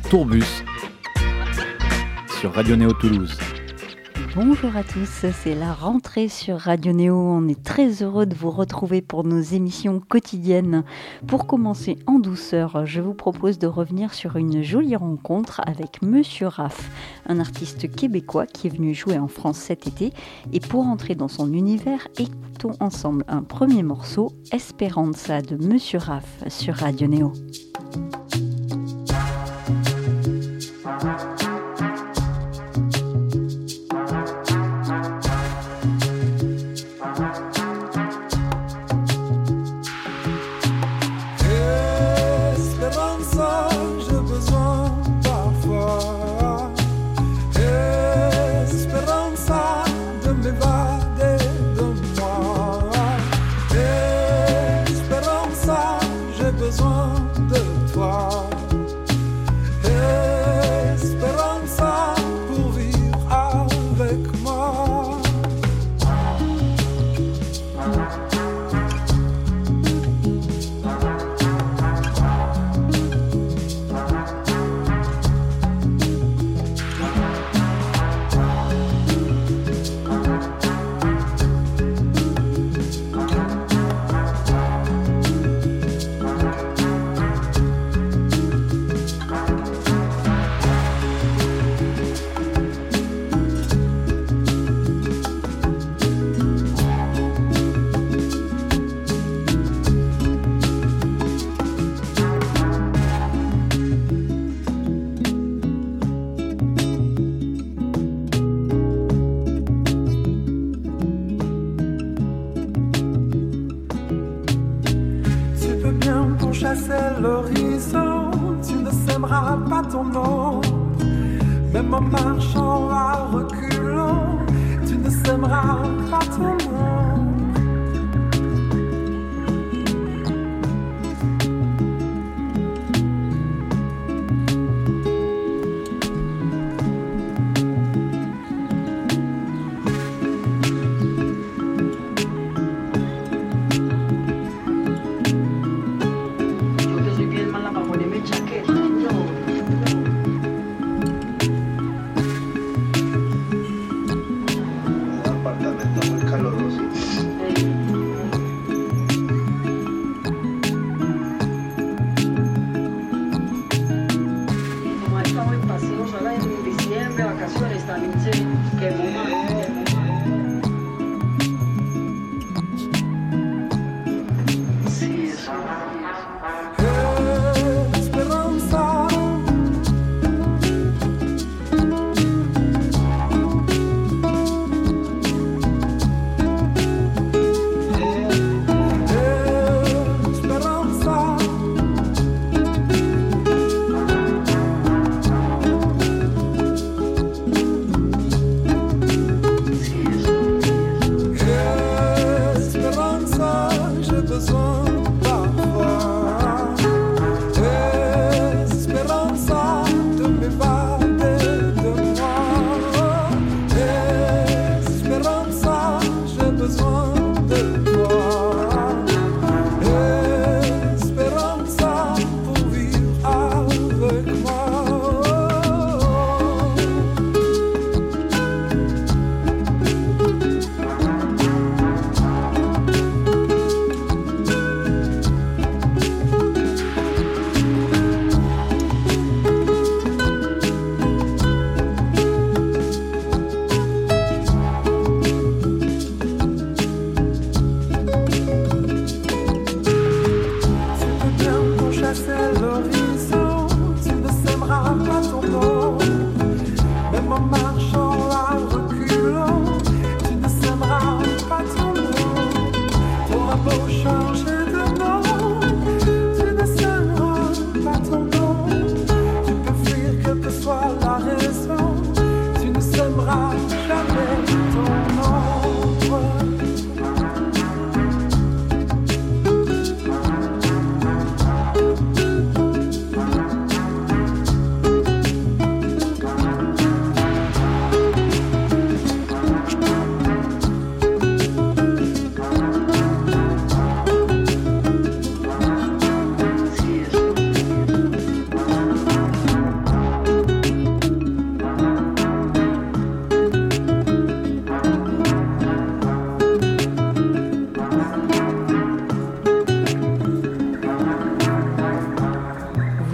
Tourbus sur Radio Néo Toulouse. Bonjour à tous, c'est la rentrée sur Radio Néo. On est très heureux de vous retrouver pour nos émissions quotidiennes. Pour commencer en douceur, je vous propose de revenir sur une jolie rencontre avec Monsieur Raff, un artiste québécois qui est venu jouer en France cet été. Et pour entrer dans son univers, écoutons ensemble un premier morceau, Esperanza de Monsieur Raff sur Radio Néo. the simra khatul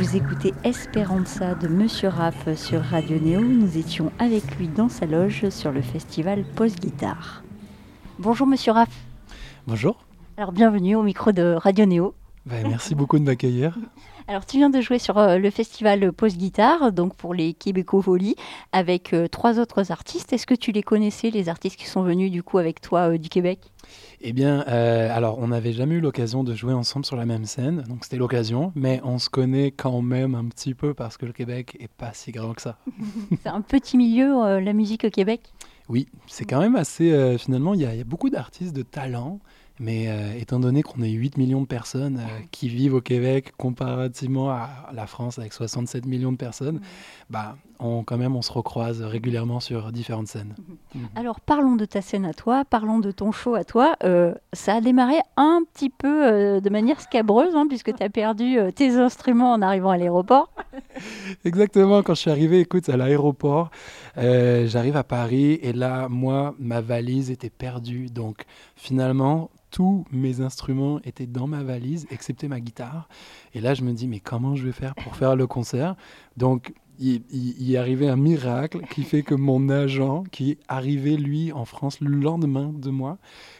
Vous écoutez Esperanza de Monsieur Raff sur Radio Néo. Nous étions avec lui dans sa loge sur le festival Post Guitare. Bonjour Monsieur Raff. Bonjour. Alors bienvenue au micro de Radio Néo. Ben, merci beaucoup de m'accueillir. Alors, tu viens de jouer sur euh, le festival Post Guitare, donc pour les Québécois Folies, avec euh, trois autres artistes. Est-ce que tu les connaissais, les artistes qui sont venus du coup avec toi euh, du Québec? Eh bien, alors on n'avait jamais eu l'occasion de jouer ensemble sur la même scène, donc c'était l'occasion, mais on se connaît quand même un petit peu parce que le Québec est pas si grand que ça. C'est un petit milieu, la musique au Québec? Oui, c'est quand même assez. finalement, il y, a beaucoup d'artistes de talent. Mais euh, étant donné qu'on est 8 millions de personnes euh, qui vivent au Québec comparativement à la France avec 67 millions de personnes, bah, on, quand même on se recroise régulièrement sur différentes scènes. Mhm. Mhm. Alors parlons de ta scène à toi, parlons de ton show à toi. Euh, ça a démarré un petit peu de manière scabreuse hein, puisque tu as perdu tes instruments en arrivant à l'aéroport. Exactement, quand je suis arrivé, écoute, à l'aéroport, j'arrive à Paris et là, moi, ma valise était perdue. Donc finalement, tous mes instruments étaient dans ma valise, excepté ma guitare. Et là, je me dis, mais comment je vais faire pour faire le concert? Donc, il, est arrivé un miracle qui fait que mon agent, qui est arrivé, lui, en France le lendemain de moi,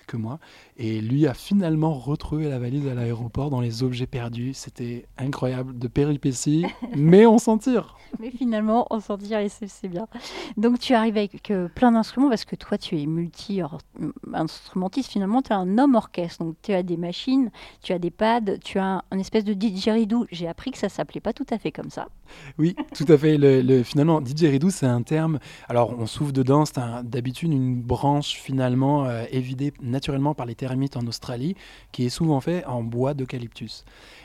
que moi. Et lui a finalement retrouvé la valise à l'aéroport dans les objets perdus. C'était incroyable de péripéties, mais on s'en tire. Mais finalement, on s'en tire et c'est bien. Donc tu arrives avec euh, plein d'instruments parce que toi, tu es multi-instrumentiste. Finalement, tu es un homme orchestre. Donc tu as des machines, tu as des pads, tu as un, espèce de didgeridoo. J'ai appris que ça s'appelait pas tout à fait comme ça. Oui, tout à fait. Le, finalement, didgeridoo, c'est un terme. Alors, on souffle dedans. C'est d'habitude une branche finalement euh, évidée naturellement par les termites en Australie, qui est souvent fait en bois d'eucalyptus.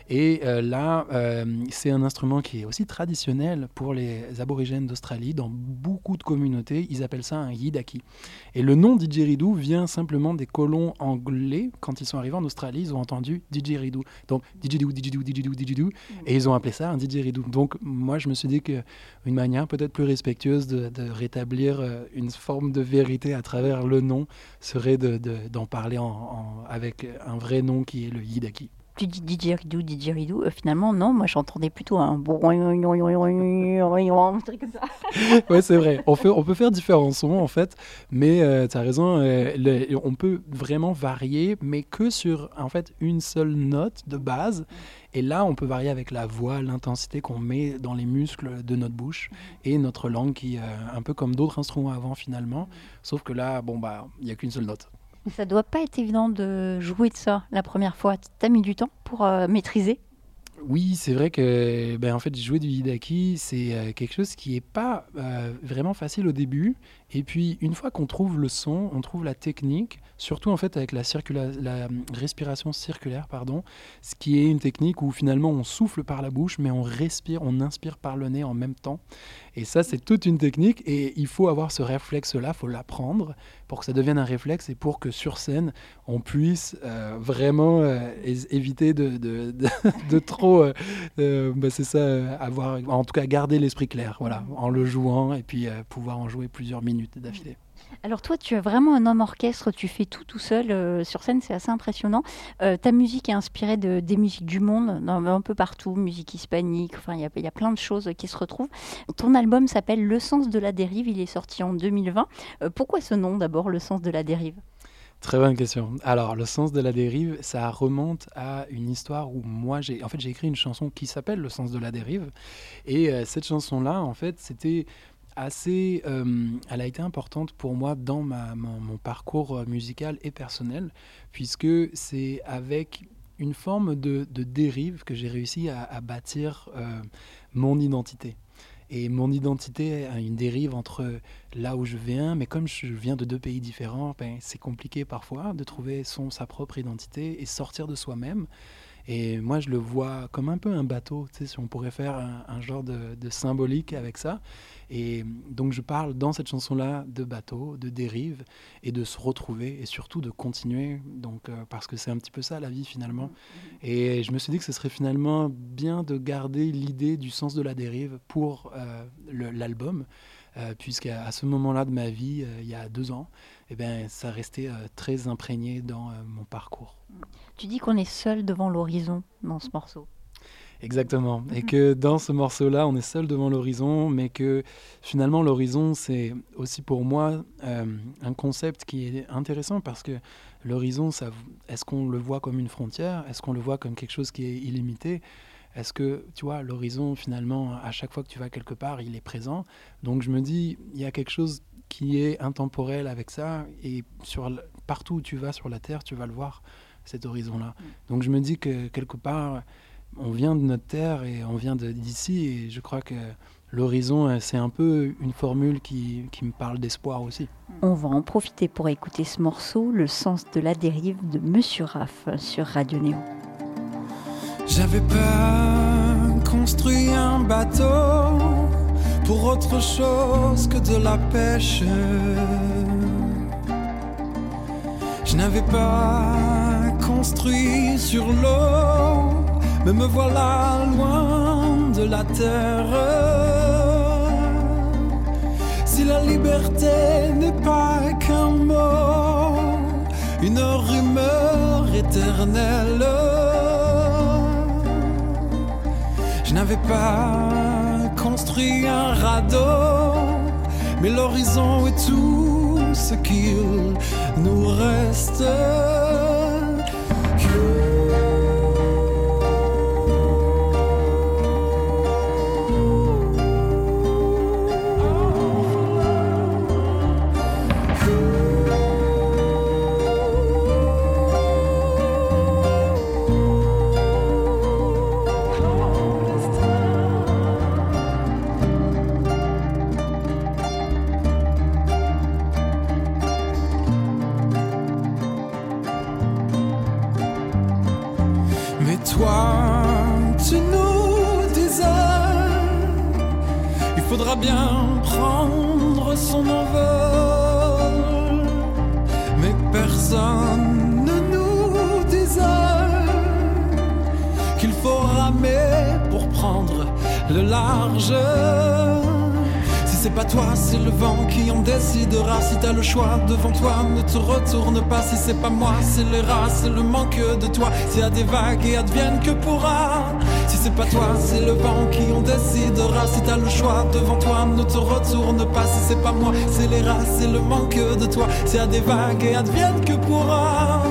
Et euh, là, euh, c'est un instrument qui est aussi traditionnel pour les aborigènes d'Australie. Dans beaucoup de communautés, ils appellent ça un yidaki. Et le nom didgeridoo vient simplement des colons anglais. Quand ils sont arrivés en Australie, ils ont entendu didgeridoo. Donc didgeridoo, didgeridoo, didgeridoo, didgeridoo. Et ils ont appelé ça un didgeridoo. Donc moi, je me suis dit qu'une manière peut-être plus respectueuse de, rétablir euh, une forme de vérité à travers le nom serait d'en parler avec un vrai nom qui est le yidaki tu dis didgeridoo, didgeridoo. Euh, finalement, non, moi j'entendais plutôt un truc comme ça. ouais, c'est vrai. On, fait, on peut faire différents sons en fait, mais euh, tu as raison, euh, on peut vraiment varier, mais que sur en fait une seule note de base. Et là, on peut varier avec la voix, l'intensité qu'on met dans les muscles de notre bouche et notre langue, qui un peu comme d'autres instruments avant finalement. Sauf que là, bon bah, il n'y a qu'une seule note. Ça doit pas être évident de jouer de ça la première fois. Tu as mis du temps pour euh, maîtriser? Oui, c'est vrai que ben, en fait, jouer du hidaki, c'est euh, quelque chose qui n'est pas euh, vraiment facile au début. Et puis, une fois qu'on trouve le son, on trouve la technique, surtout en fait avec la, la respiration circulaire, pardon, ce qui est une technique où finalement on souffle par la bouche, mais on respire, on inspire par le nez en même temps. Et ça, c'est toute une technique et il faut avoir ce réflexe-là, il faut l'apprendre pour que ça devienne un réflexe et pour que sur scène, on puisse euh, vraiment euh, éviter de, trop, euh, bah, c'est ça, avoir, en tout cas garder l'esprit clair, voilà, en le jouant et puis pouvoir en jouer plusieurs minutes d'affilée. Alors toi, tu es vraiment un homme orchestre, tu fais tout tout seul euh, sur scène, c'est assez impressionnant. Euh, ta musique est inspirée de, des musiques du monde, un peu partout, musique hispanique, enfin il y, a plein de choses qui se retrouvent. Ton album s'appelle Le sens de la dérive, il est sorti en 2020. Euh, pourquoi ce nom d'abord, Le sens de la dérive? Très bonne question. Alors, le sens de la dérive, ça remonte à une histoire où moi, j'ai, en fait, j'ai écrit une chanson qui s'appelle Le sens de la dérive. Et cette chanson-là, en fait, c'était assez, euh, elle a été importante pour moi dans ma, mon, parcours euh, musical et personnel, puisque c'est avec une forme de, dérive que j'ai réussi à, bâtir euh, mon identité. Et mon identité a une dérive entre là où je viens, mais comme je viens de deux pays différents, ben, c'est compliqué parfois de trouver son, sa propre identité et sortir de soi-même. Et moi, je le vois comme un peu un bateau, tu sais, si on pourrait faire un, genre de, de, symbolique avec ça. Et donc je parle dans cette chanson-là de bateau, de dérive, et de se retrouver, et surtout de continuer, donc, euh, parce que c'est un petit peu ça la vie finalement. Mm-hmm. Et je me suis dit que ce serait finalement bien de garder l'idée du sens de la dérive pour euh, l'album, euh, puisqu'à ce moment-là de ma vie, il y a deux ans, eh bien, ça restait très imprégné dans mon parcours. Tu dis qu'on est seul devant l'horizon dans ce morceau. Exactement. Et que dans ce morceau-là, on est seul devant l'horizon, mais que finalement, l'horizon, c'est aussi pour moi euh, un concept qui est intéressant parce que l'horizon, est-ce qu'on le voit comme une frontière? Est-ce qu'on le voit comme quelque chose qui est illimité? Est-ce que, tu vois, l'horizon, finalement, à chaque fois que tu vas quelque part, il est présent? Donc je me dis, il y a quelque chose qui est intemporel avec ça, et sur, partout où tu vas sur la Terre, tu vas le voir, cet horizon-là. Mm. Donc je me dis que quelque part on vient de notre terre et on vient d'ici et je crois que l'horizon, euh, c'est un peu une formule qui, me parle d'espoir aussi. On va en profiter pour écouter ce morceau, Le sens de la dérive de Monsieur Raff sur Radio Néo. J'avais pas construit un bateau pour autre chose que de la pêche. Je n'avais pas construit sur l'eau mais me voilà loin de la terre. Si la liberté n'est pas qu'un mot, une rumeur éternelle, je n'avais pas construit un radeau, mais l'horizon est tout ce qu'il nous reste. C'est pas moi, c'est les rats, c'est le manque de toi. S'il y a des vagues et advienne que pourra. Si c'est pas toi, c'est le vent qui en décidera. Si t'as le choix devant toi, ne te retourne pas. Si c'est pas moi, c'est les rats, c'est le manque de toi. S'il y a des vagues et advienne que pourra.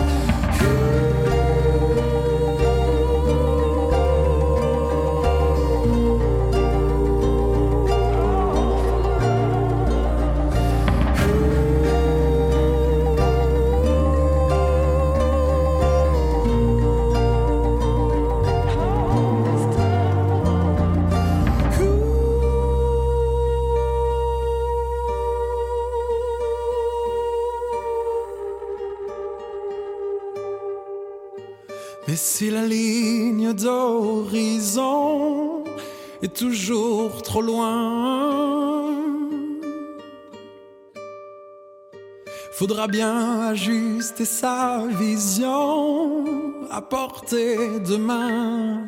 Trop loin. Faudra bien ajuster sa vision à portée de main.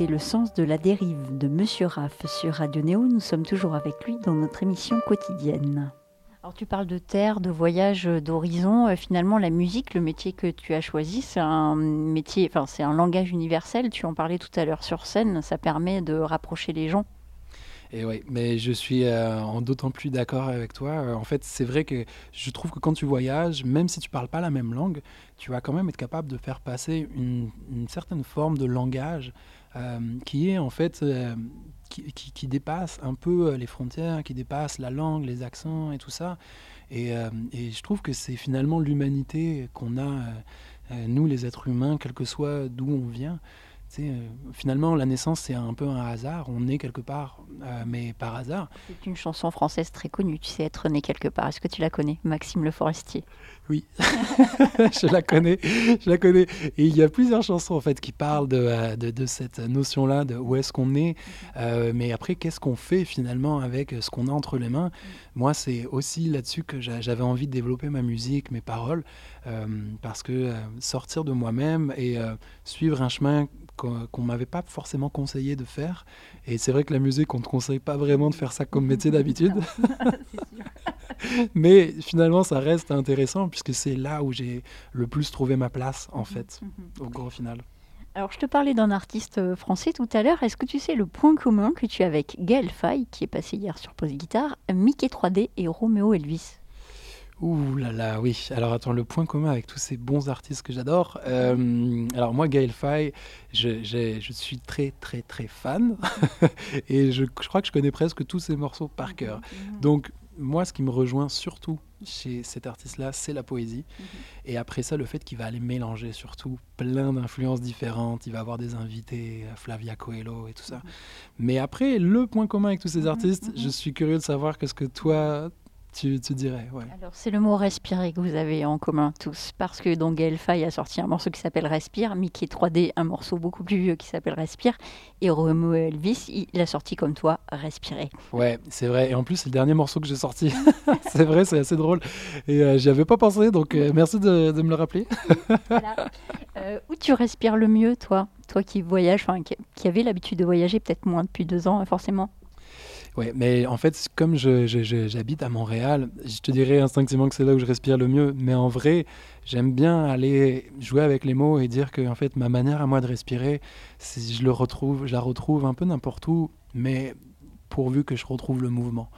Le sens de la dérive de Monsieur Raff sur Radio Néo. Nous sommes toujours avec lui dans notre émission quotidienne. Alors tu parles de terre, de voyage, d'horizon. Euh, finalement, la musique, le métier que tu as choisi, c'est un métier, enfin c'est un langage universel. Tu en parlais tout à l'heure sur scène. Ça permet de rapprocher les gens. Et oui, mais je suis euh, en d'autant plus d'accord avec toi. Euh, en fait, c'est vrai que je trouve que quand tu voyages, même si tu parles pas la même langue, tu vas quand même être capable de faire passer une, certaine forme de langage euh, qui est en fait qui, dépasse un peu les frontières, qui dépasse la langue, les accents et tout ça. Et, et je trouve que c'est finalement l'humanité qu'on a, nous les êtres humains, quel que soit d'où on vient. Euh, finalement, la naissance, c'est un peu un hasard. On est quelque part, euh, mais par hasard. C'est une chanson française très connue, tu sais, être né quelque part. Est-ce que tu la connais, Maxime Le Forestier? Oui, je la connais. Je la connais. Et il y a plusieurs chansons, en fait, qui parlent de, euh, de, cette notion-là, de où est-ce qu'on est. Mais après, qu'est-ce qu'on fait finalement avec ce qu'on a entre les mains? Moi, c'est aussi là-dessus que j'avais envie de développer ma musique, mes paroles, parce que sortir de moi-même et suivre un chemin qu'on ne m'avait pas forcément conseillé de faire. Et c'est vrai que la musique, on ne te conseille pas vraiment de faire ça comme métier d'habitude. Mais finalement, ça reste intéressant puisque c'est là où j'ai le plus trouvé ma place, en fait, mhm. au gros final. Alors, je te parlais d'un artiste euh, français tout à l'heure. Est-ce que tu sais le point commun que tu as avec Gaël Faye, qui est passé hier sur Pose Guitare, Mickey 3D et Roméo Elvis? Ouh là là, oui. Alors attends, le point commun avec tous ces bons artistes que j'adore. Euh, alors moi, Gaël Faye, je, je, suis très très très fan et je, je, crois que je connais presque tous ses morceaux par mhm, cœur. Mhm. Donc moi, ce qui me rejoint surtout chez cet artiste-là, c'est la poésie. Mhm. Et après ça, le fait qu'il va aller mélanger surtout plein d'influences différentes. Il va avoir des invités, euh, Flavia Coelho et tout ça. Mais après, le point commun avec tous ces artistes, je suis curieux de savoir qu'est-ce que toi, tu, dirais. Ouais. Alors, c'est le mot respirer que vous avez en commun tous, parce que donc Gaël Faye a sorti un morceau qui s'appelle Respire, Mickey 3D, un morceau beaucoup plus vieux qui s'appelle Respire, et Romo Elvis, il a sorti comme toi, Respirer. Ouais, c'est vrai, et en plus, c'est le dernier morceau que j'ai sorti. c'est vrai, c'est assez drôle, et euh, j'y avais pas pensé, donc euh, merci de, me le rappeler. Euh, où tu respires le mieux, toi? Toi qui voyages, qui, qui avait l'habitude de voyager, peut-être moins depuis deux ans, forcément? Ouais, mais en fait, comme j'habite à Montréal, je te dirais instinctivement que c'est là où je respire le mieux. Mais en vrai, j'aime bien aller jouer avec les mots et dire que en fait, ma manière à moi de respirer, je le retrouve, je la retrouve un peu n'importe où, mais pourvu que je retrouve le mouvement.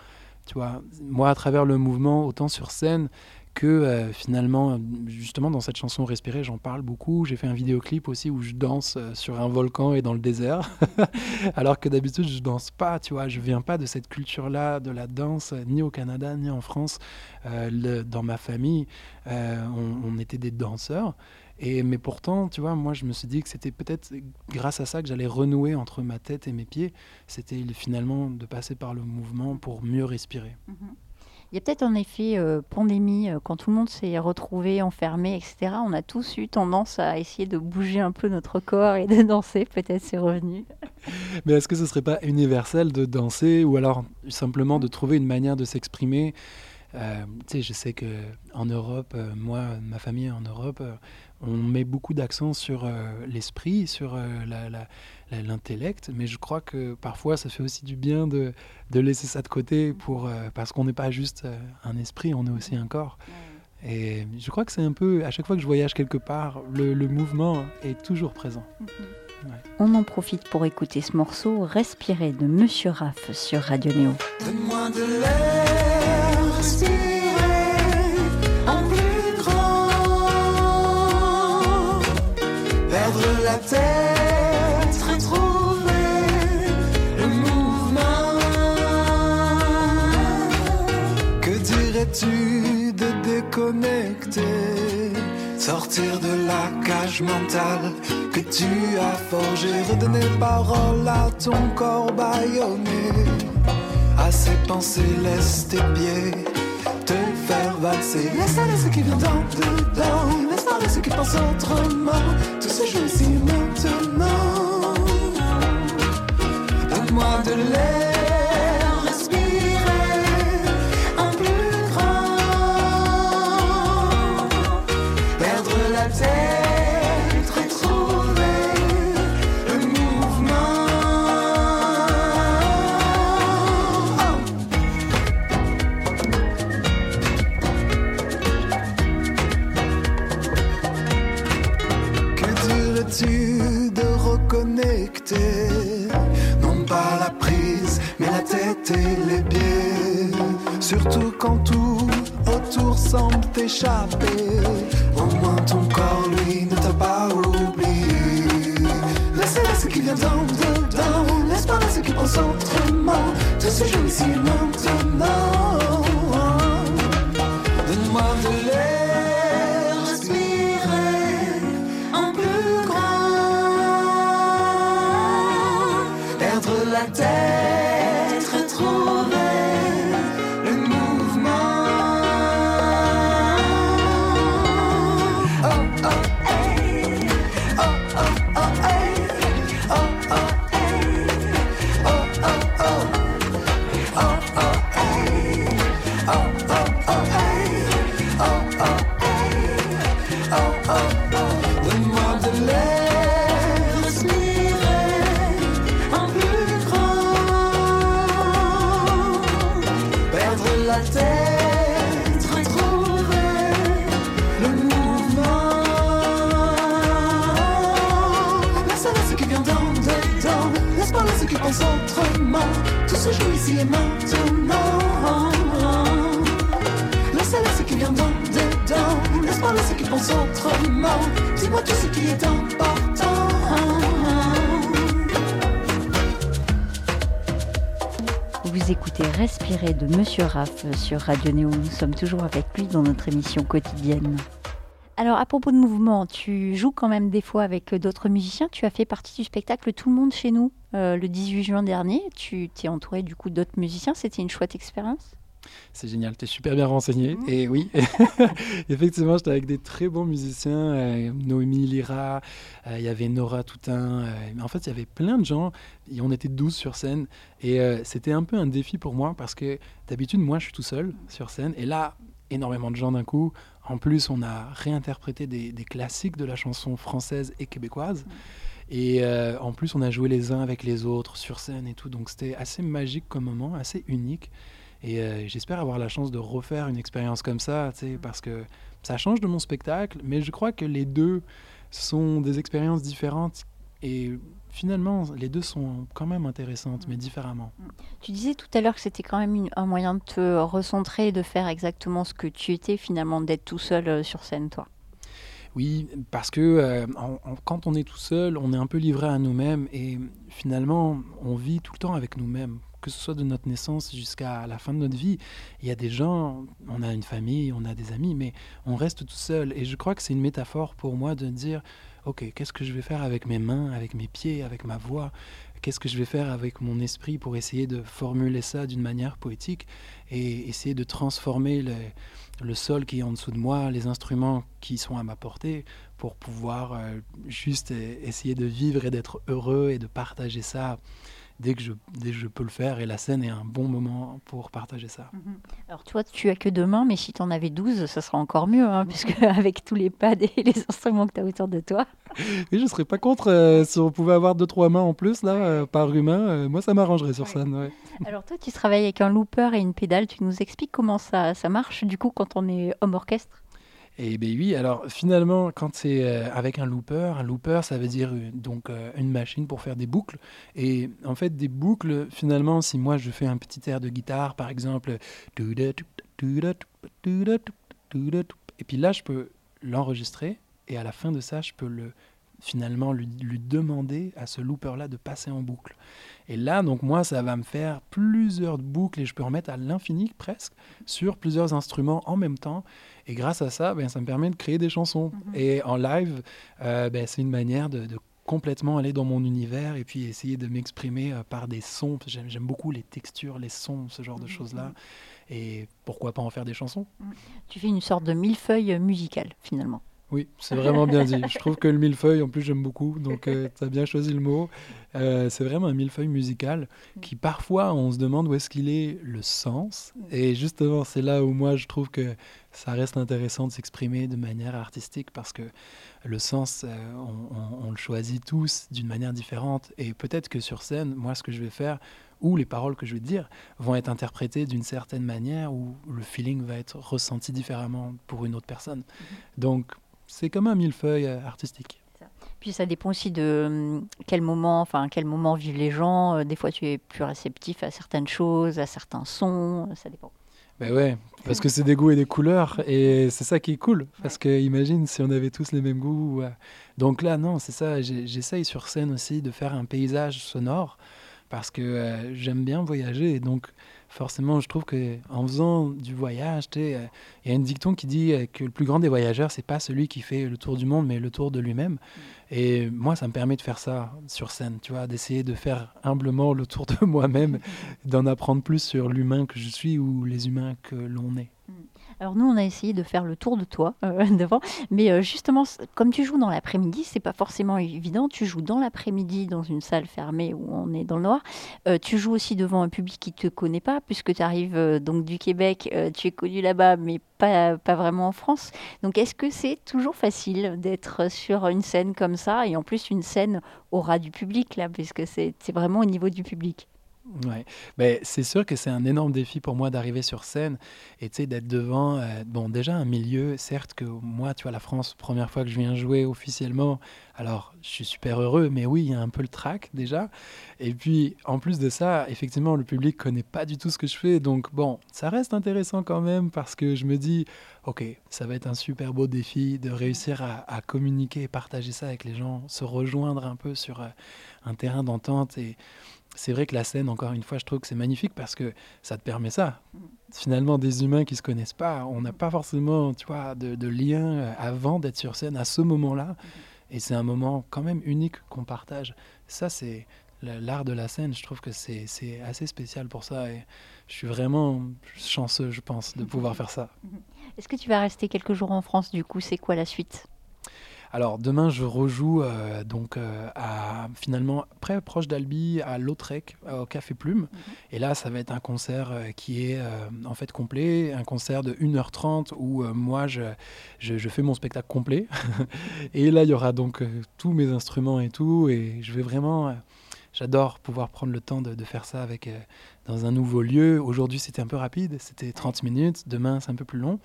Tu vois, moi, à travers le mouvement, autant sur scène que euh, finalement, justement, dans cette chanson Respirer, j'en parle beaucoup. J'ai fait un vidéoclip aussi où je danse euh, sur un volcan et dans le désert, alors que d'habitude, je danse pas, tu vois. Je viens pas de cette culture-là, de la danse, ni au Canada, ni en France. Euh, dans ma famille, on, était des danseurs. Et, mais pourtant, tu vois, moi, je me suis dit que c'était peut-être grâce à ça que j'allais renouer entre ma tête et mes pieds. C'était finalement de passer par le mouvement pour mieux respirer. Mm-hmm. Il y a peut-être un effet euh, pandémie, euh, quand tout le monde s'est retrouvé enfermé, etc. On a tous eu tendance à essayer de bouger un peu notre corps et de danser. Peut-être c'est revenu. Mais est-ce que ce serait pas universel de danser ou alors simplement de trouver une manière de s'exprimer? Euh, je sais que en Europe, moi, ma famille en Europe, on met beaucoup d'accent sur l'esprit, sur la, l'intellect, mais je crois que parfois ça fait aussi du bien de, de laisser ça de côté pour, euh, parce qu'on n'est pas juste euh, un esprit, on est aussi un corps. Et je crois que c'est un peu, à chaque fois que je voyage quelque part, le, le mouvement est toujours présent. Mhm. On en profite pour écouter ce morceau Respirer de Monsieur Raff sur Radio Néo. Donne-moi de l'air, de déconnecter Sortir de la cage mentale que tu as forgée Redonner parole à ton corps baïonné À ces pensées, laisse tes pieds te faire valser. Laisse aller ce qui vient dans dedans Laisse parler ce qui pense autrement. Tout se joue ici maintenant. Donne-moi de l'air te échapper. Pense autrement. Dis-moi tout ce qui est important. Vous écoutez Respirer de Monsieur Raff sur Radio Néo. Nous sommes toujours avec lui dans notre émission quotidienne. Alors, à propos de mouvement, tu joues quand même des fois avec d'autres musiciens. Tu as fait partie du spectacle Tout le monde chez nous euh, le 18 juin dernier. Tu t'es entouré du coup d'autres musiciens. C'était une chouette expérience. C'est génial, tu es super bien renseigné. Mhm. Et oui, effectivement, j'étais avec des très bons musiciens. euh, Noémie Lira, euh, il y avait Nora Toutain. euh, mais en fait, il y avait plein de gens. Et on était 12 sur scène. Et euh, c'était un peu un défi pour moi parce que d'habitude, moi, je suis tout seul sur scène. Et là, énormément de gens d'un coup. En plus, on a réinterprété des, des classiques de la chanson française et québécoise. Et euh, en plus, on a joué les uns avec les autres sur scène et tout. Donc, c'était assez magique comme moment, assez unique. Et euh, j'espère avoir la chance de refaire une expérience comme ça, parce que ça change de mon spectacle, mais je crois que les deux sont des expériences différentes et finalement, les deux sont quand même intéressantes, mais différemment. Tu disais tout à l'heure que c'était quand même une- un moyen de te recentrer de faire exactement ce que tu étais finalement, d'être tout seul euh, sur scène, toi. Oui, parce que euh, quand on est tout seul, on est un peu livré à nous-mêmes et finalement, on vit tout le temps avec nous-mêmes, que ce soit de notre naissance jusqu'à la fin de notre vie. Il y a des gens, on a une famille, on a des amis, mais on reste tout seul. Et je crois que c'est une métaphore pour moi de dire, ok, qu'est-ce que je vais faire avec mes mains, avec mes pieds, avec ma voix? Qu'est-ce que je vais faire avec mon esprit pour essayer de formuler ça d'une manière poétique et essayer de transformer le, sol qui est en dessous de moi, les instruments qui sont à ma portée, pour pouvoir euh, juste essayer de vivre et d'être heureux et de partager ça dès que, je, dès que je peux le faire. Et la scène est un bon moment pour partager ça. Alors toi, tu as que deux mains, mais si tu en avais 12, ça sera encore mieux, hein, puisque avec tous les pads et les instruments que tu as autour de toi. Et je ne serais pas contre euh, si on pouvait avoir deux, trois mains en plus là, euh, par humain. euh, moi, ça m'arrangerait sur scène. ouais. Alors toi, tu travailles avec un looper et une pédale. Tu nous expliques comment ça, ça marche, du coup, quand on est homme orchestre? Et ben oui, alors finalement, quand c'est euh, avec un looper, un looper, ça veut dire euh, donc euh, une machine pour faire des boucles. Et en fait, des boucles, finalement, si moi je fais un petit air de guitare, par exemple, et puis là, je peux l'enregistrer et à la fin de ça, je peux le finalement lui, lui demander à ce looper-là de passer en boucle. Et là, donc moi, ça va me faire plusieurs boucles et je peux en mettre à l'infini presque sur plusieurs instruments en même temps. Et grâce à ça, ben, ça me permet de créer des chansons. Et en live, euh, ben, c'est une manière de, de complètement aller dans mon univers et puis essayer de m'exprimer euh, par des sons. J'aime j'aime beaucoup les textures, les sons, ce genre de choses-là. Et pourquoi pas en faire des chansons? Tu fais une sorte de millefeuille musicale, finalement. Oui, c'est vraiment bien dit. Je trouve que le millefeuille, en plus, j'aime beaucoup. Donc, tu as bien choisi le mot. Euh, c'est vraiment un millefeuille musical qui, parfois, on se demande où est-ce qu'il est le sens. Et justement, c'est là où moi, je trouve que ça reste intéressant de s'exprimer de manière artistique parce que le sens, euh, on, on- on le choisit tous d'une manière différente. Et peut-être que sur scène, moi, ce que je vais faire, ou les paroles que je vais dire, vont être interprétées d'une certaine manière où le feeling va être ressenti différemment pour une autre personne. Donc, c'est comme un millefeuille euh, artistique. Puis ça dépend aussi de hum, quel moment, enfin quel moment vivent les gens. Euh, Des fois, tu es plus réceptif à certaines choses, à certains sons. Ça dépend. Ben ouais, parce que c'est des goûts et des couleurs, et c'est ça qui est cool. Parce que imagine si on avait tous les mêmes goûts. ouais. Donc là, non, c'est ça. J'essaye sur scène aussi de faire un paysage sonore, parce que euh, j'aime bien voyager, et donc forcément, je trouve que en faisant du voyage, euh, il y a un dicton qui dit euh, que le plus grand des voyageurs, c'est pas celui qui fait le tour du monde, mais le tour de lui-même. Et moi, ça me permet de faire ça sur scène, tu vois, d'essayer de faire humblement le tour de moi-même, d'en apprendre plus sur l'humain que je suis ou les humains que l'on est. Alors nous, on a essayé de faire le tour de toi euh, devant, mais euh, justement, comme tu joues dans l'après-midi, c'est pas forcément évident. Tu joues dans l'après-midi dans une salle fermée où on est dans le noir. Euh, tu joues aussi devant un public qui te connaît pas, puisque tu arrives donc du Québec, tu es connu là-bas, mais pas pas vraiment en France. Donc est-ce que c'est toujours facile d'être sur une scène comme ça et en plus une scène au ras du public là, puisque c'est vraiment au niveau du public? Ouais, ben, c'est sûr que c'est un énorme défi pour moi d'arriver sur scène et d'être devant euh, bon déjà un milieu certes que moi tu vois la France première fois que je viens jouer officiellement alors je suis super heureux mais oui il y a un peu le trac déjà. Et puis en plus de ça effectivement le public connaît pas du tout ce que je fais donc bon ça reste intéressant quand même parce que je me dis ok ça va être un super beau défi de réussir à, à communiquer et partager ça avec les gens se rejoindre un peu sur euh, un terrain d'entente et c'est vrai que la scène, encore une fois, je trouve que c'est magnifique parce que ça te permet ça. Finalement, des humains qui se connaissent pas, on n'a pas forcément, tu vois, de, de lien euh, avant d'être sur scène à ce moment-là. Et c'est un moment quand même unique qu'on partage. Ça, c'est la- l'art de la scène. Je trouve que c'est c'est assez spécial pour ça. Et je suis vraiment chanceux, je pense, de pouvoir faire ça. Est-ce que tu vas rester quelques jours en France du coup C'est quoi la suite? Alors demain je rejoue euh, donc euh, à finalement très proche d'Albi à Lautrec au Café Plume. Et là ça va être un concert euh, qui est euh, en fait complet. Un concert de 1h30 où euh, moi je, je, je fais mon spectacle complet. Et là il y aura donc euh, tous mes instruments et tout. Et je vais vraiment euh, J'adore pouvoir prendre le temps de, de faire ça avec, euh, dans un nouveau lieu. Aujourd'hui, c'était un peu rapide, c'était 30 minutes. Demain, c'est un peu plus long.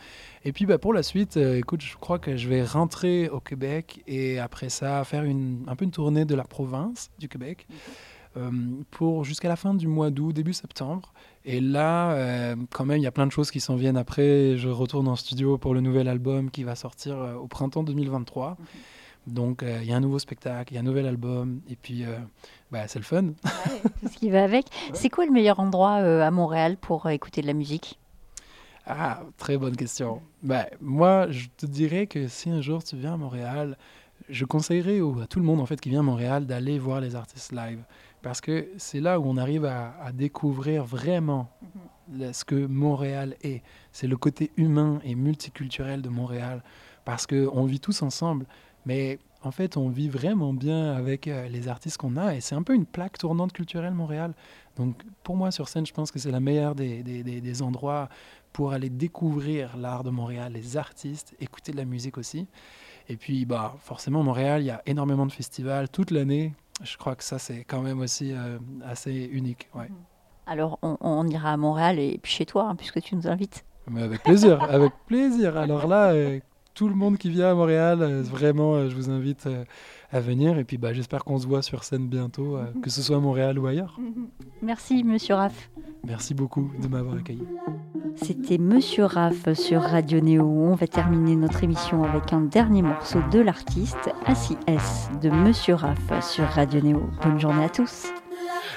Et puis, bah, pour la suite, euh, écoute, je crois que je vais rentrer au Québec et après ça, faire une, un peu une tournée de la province du Québec euh, pour jusqu'à la fin du mois d'août, début septembre. Et là, euh, quand même, il y a plein de choses qui s'en viennent après. Je retourne en studio pour le nouvel album qui va sortir euh, au printemps 2023. Donc, euh, il y a un nouveau spectacle, il y a un nouvel album, et puis euh, bah, c'est le fun. Tout ce qui va avec. C'est quoi le meilleur endroit euh, à Montréal pour écouter de la musique? Ah, très bonne question. Bah, moi, je te dirais que si un jour tu viens à Montréal, je conseillerais au- à tout le monde en fait qui vient à Montréal d'aller voir les artistes live. Parce que c'est là où on arrive à, à découvrir vraiment le- ce que Montréal est. C'est le côté humain et multiculturel de Montréal. Parce qu'on vit tous ensemble, mais en fait, on vit vraiment bien avec euh, les artistes qu'on a. Et c'est un peu une plaque tournante culturelle, Montréal. Donc, pour moi, sur scène, je pense que c'est la meilleure des, des- des- des endroits pour aller découvrir l'art de Montréal, les artistes, écouter de la musique aussi. Et puis, bah, forcément, Montréal, il y a énormément de festivals toute l'année. Je crois que ça, c'est quand même aussi euh, assez unique. Ouais. Alors, on, on ira à Montréal et puis chez toi, hein, puisque tu nous invites. Mais avec plaisir, avec plaisir. Alors là, euh, tout le monde qui vient à Montréal, euh, vraiment, euh, je vous invite euh, à venir. Et puis, bah, j'espère qu'on se voit sur scène bientôt, euh, que ce soit à Montréal ou ailleurs. Merci, monsieur Raff. Merci beaucoup de m'avoir accueilli. C'était Monsieur Raff sur Radio Néo. On va terminer notre émission avec un dernier morceau de l'artiste, ACS de Monsieur Raff sur Radio Néo. Bonne journée à tous.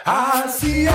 Ah, si,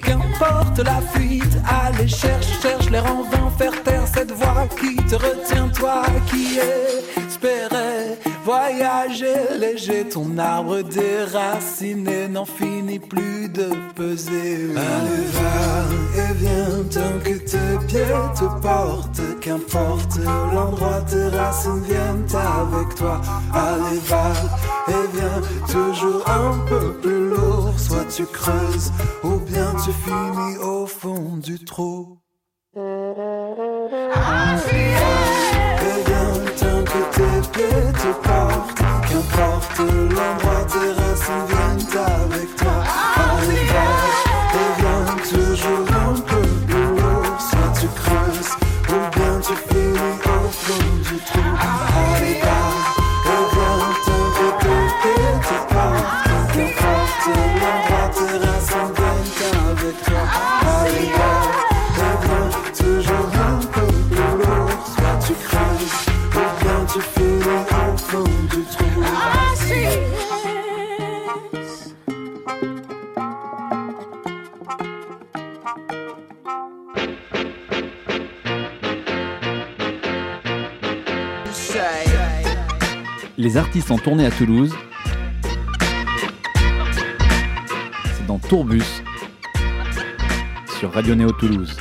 qu'importe la fuite. Allez, cherche, cherche l'air en vain, faire taire cette voix qui te retient, toi qui espérais voyager léger. Ton arbre déraciné n'en finit plus de peser. Allez, va et viens tant que tes pieds te portent, qu'importe l'endroit, tes racines viennent avec toi. Allez, va et viens, toujours un peu plus lourd. Soit tu creuses, ou bien tu finis au fond du trou. Tant que tes pieds te portent, qu'importe l'endroit, tes racines viennent avec toi. Artistes en tournée à Toulouse. C'est dans Tourbus sur Radio Néo Toulouse.